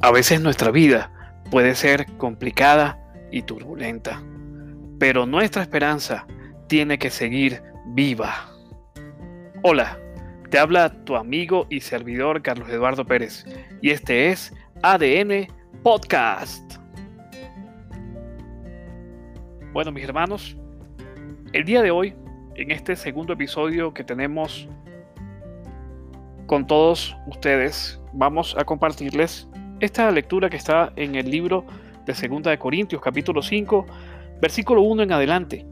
A veces nuestra vida puede ser complicada y turbulenta, pero nuestra esperanza tiene que seguir viva. Hola, te habla tu amigo y servidor Carlos Eduardo Pérez y este es ADN Podcast. Bueno, mis hermanos, el día de hoy, en este segundo episodio que tenemos con todos ustedes, vamos a compartirles esta lectura que está en el libro de Segunda de Corintios, capítulo 5, versículo 1 en adelante.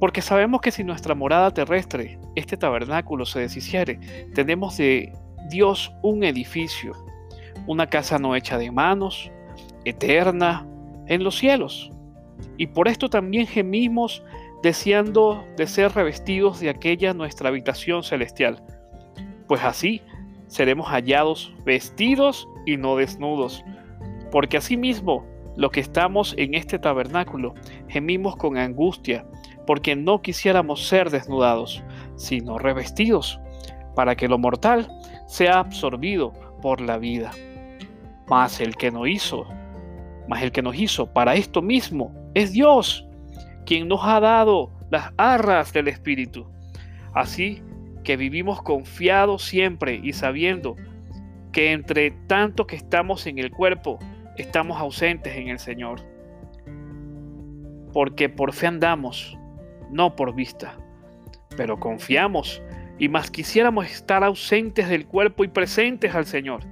Porque sabemos que si nuestra morada terrestre, este tabernáculo, se deshiciere, tenemos de Dios un edificio, una casa no hecha de manos, eterna, en los cielos. Y por esto también gemimos deseando de ser revestidos de aquella nuestra habitación celestial. Pues así seremos hallados vestidos y no desnudos. Porque asimismo, lo que estamos en este tabernáculo, gemimos con angustia, porque no quisiéramos ser desnudados, sino revestidos, para que lo mortal sea absorbido por la vida. Mas el que no hizo, mas el que nos hizo para esto mismo es Dios, quien nos ha dado las arras del Espíritu. Así que vivimos confiados siempre y sabiendo que entre tanto que estamos en el cuerpo, estamos ausentes en el Señor. Porque por fe andamos, no por vista, pero confiamos y más quisiéramos estar ausentes del cuerpo y presentes al Señor.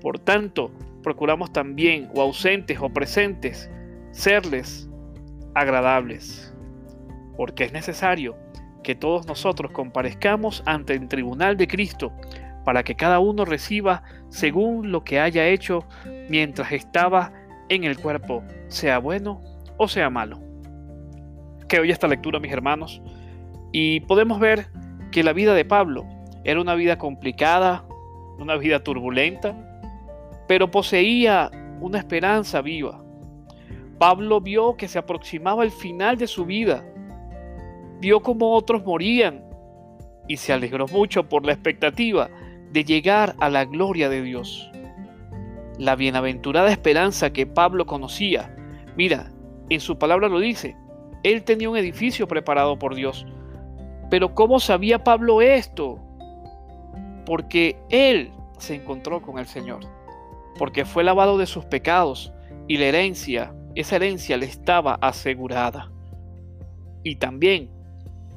Por tanto, procuramos también, o ausentes o presentes, serles agradables, porque es necesario que todos nosotros comparezcamos ante el tribunal de Cristo para que cada uno reciba según lo que haya hecho mientras estaba en el cuerpo, sea bueno o sea malo. Que hoy esta lectura, mis hermanos, y podemos ver que la vida de Pablo era una vida complicada, una vida turbulenta, pero poseía una esperanza viva. Pablo vio que se aproximaba el final de su vida, vio cómo otros morían y se alegró mucho por la expectativa de llegar a la gloria de Dios. La bienaventurada esperanza que Pablo conocía, mira, en su palabra lo dice, él tenía un edificio preparado por Dios. Pero ¿cómo sabía Pablo esto? Porque él se encontró con el Señor, porque fue lavado de sus pecados y la herencia, esa herencia le estaba asegurada. Y también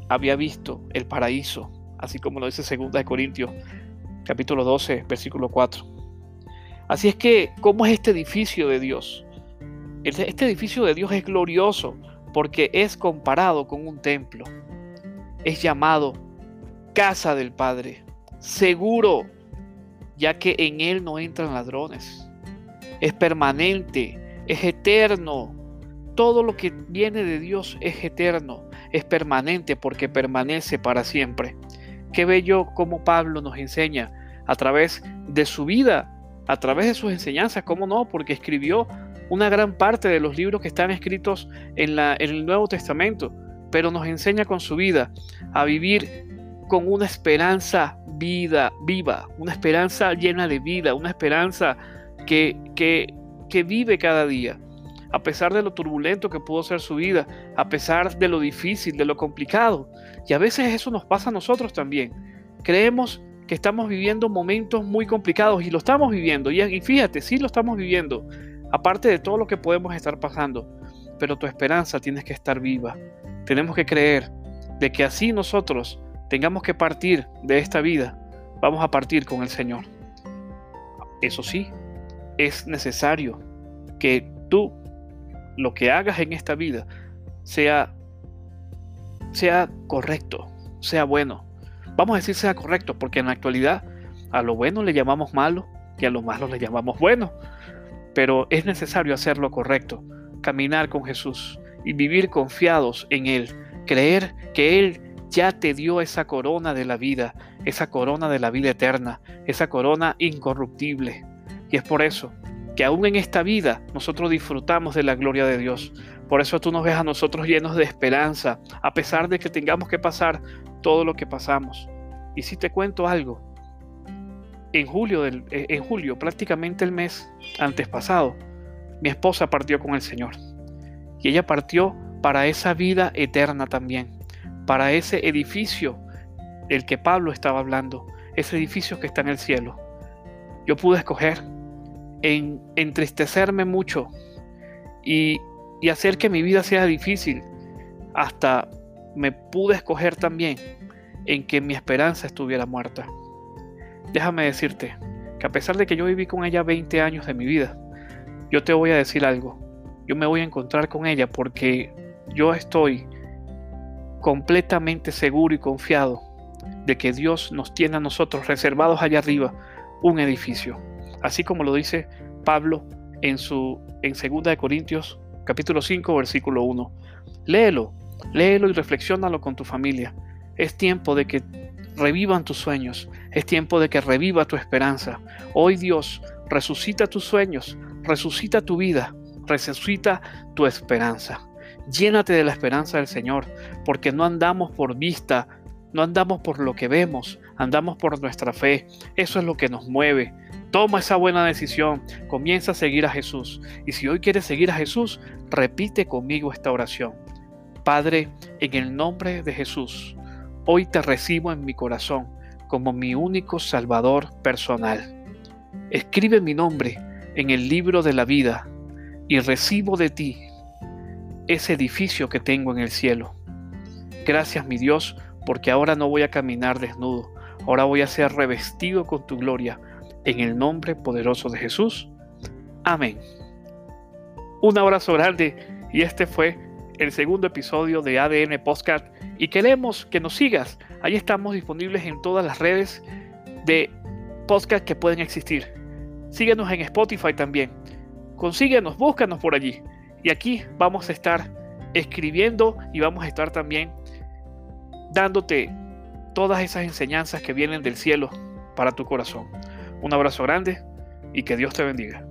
había visto el paraíso, así como lo dice 2 Corintios capítulo 12, versículo 4. Así es que, ¿cómo es este edificio de Dios? Este edificio de Dios es glorioso porque es comparado con un templo. Es llamado casa del Padre, seguro, ya que en él no entran ladrones. Es permanente, es eterno. Todo lo que viene de Dios es eterno, es permanente porque permanece para siempre. Qué bello como Pablo nos enseña a través de su vida, a través de sus enseñanzas, ¿cómo no? Porque escribió una gran parte de los libros que están escritos en, la, en el Nuevo Testamento, pero nos enseña con su vida a vivir con una esperanza vida, viva, una esperanza llena de vida, una esperanza que, que, que vive cada día a pesar de lo turbulento que pudo ser su vida, a pesar de lo difícil, de lo complicado. Y a veces eso nos pasa a nosotros también. Creemos que estamos viviendo momentos muy complicados y lo estamos viviendo. Y, fíjate, sí lo estamos viviendo, aparte de todo lo que podemos estar pasando. Pero tu esperanza tienes que estar viva. Tenemos que creer de que así nosotros tengamos que partir de esta vida, vamos a partir con el Señor. Eso sí, es necesario que tú lo que hagas en esta vida sea, sea correcto, sea bueno. Vamos a decir sea correcto, porque en la actualidad a lo bueno le llamamos malo y a lo malo le llamamos bueno. Pero es necesario hacer lo correcto, caminar con Jesús y vivir confiados en Él, creer que Él ya te dio esa corona de la vida, esa corona de la vida eterna, esa corona incorruptible. Y es por eso que aún en esta vida nosotros disfrutamos de la gloria de Dios. Por eso tú nos ves a nosotros llenos de esperanza, a pesar de que tengamos que pasar todo lo que pasamos. Y si te cuento algo, en julio, del, eh, en julio, prácticamente el mes antes pasado, mi esposa partió con el Señor. Y ella partió para esa vida eterna también, para ese edificio del que Pablo estaba hablando, ese edificio que está en el cielo. Yo pude escoger en entristecerme mucho y, y hacer que mi vida sea difícil, hasta me pude escoger también en que mi esperanza estuviera muerta. Déjame decirte que a pesar de que yo viví con ella 20 años de mi vida, yo te voy a decir algo. Yo me voy a encontrar con ella porque yo estoy completamente seguro y confiado de que Dios nos tiene a nosotros reservados allá arriba un edificio. Así como lo dice Pablo en su en 2 de Corintios capítulo 5 versículo 1. Léelo, léelo y reflexiónalo con tu familia. Es tiempo de que revivan tus sueños. Es tiempo de que reviva tu esperanza. Hoy Dios resucita tus sueños, resucita tu vida, resucita tu esperanza. Llénate de la esperanza del Señor, porque no andamos por vista, no andamos por lo que vemos, andamos por nuestra fe. Eso es lo que nos mueve. Toma esa buena decisión, comienza a seguir a Jesús. Y si hoy quieres seguir a Jesús, repite conmigo esta oración. Padre, en el nombre de Jesús, Hoy te recibo en mi corazón como mi único Salvador personal. Escribe mi nombre en el libro de la vida y recibo de ti ese edificio que tengo en el cielo. Gracias mi Dios, porque ahora no voy a caminar desnudo, ahora voy a ser revestido con tu gloria, en el nombre poderoso de Jesús. Amén. Un abrazo grande y este fue el segundo episodio de ADN Postcard y queremos que nos sigas. Ahí estamos disponibles en todas las redes de podcast que pueden existir. Síguenos en Spotify también. Consíguenos, búscanos por allí. Y aquí vamos a estar escribiendo y vamos a estar también dándote todas esas enseñanzas que vienen del cielo para tu corazón. Un abrazo grande y que Dios te bendiga.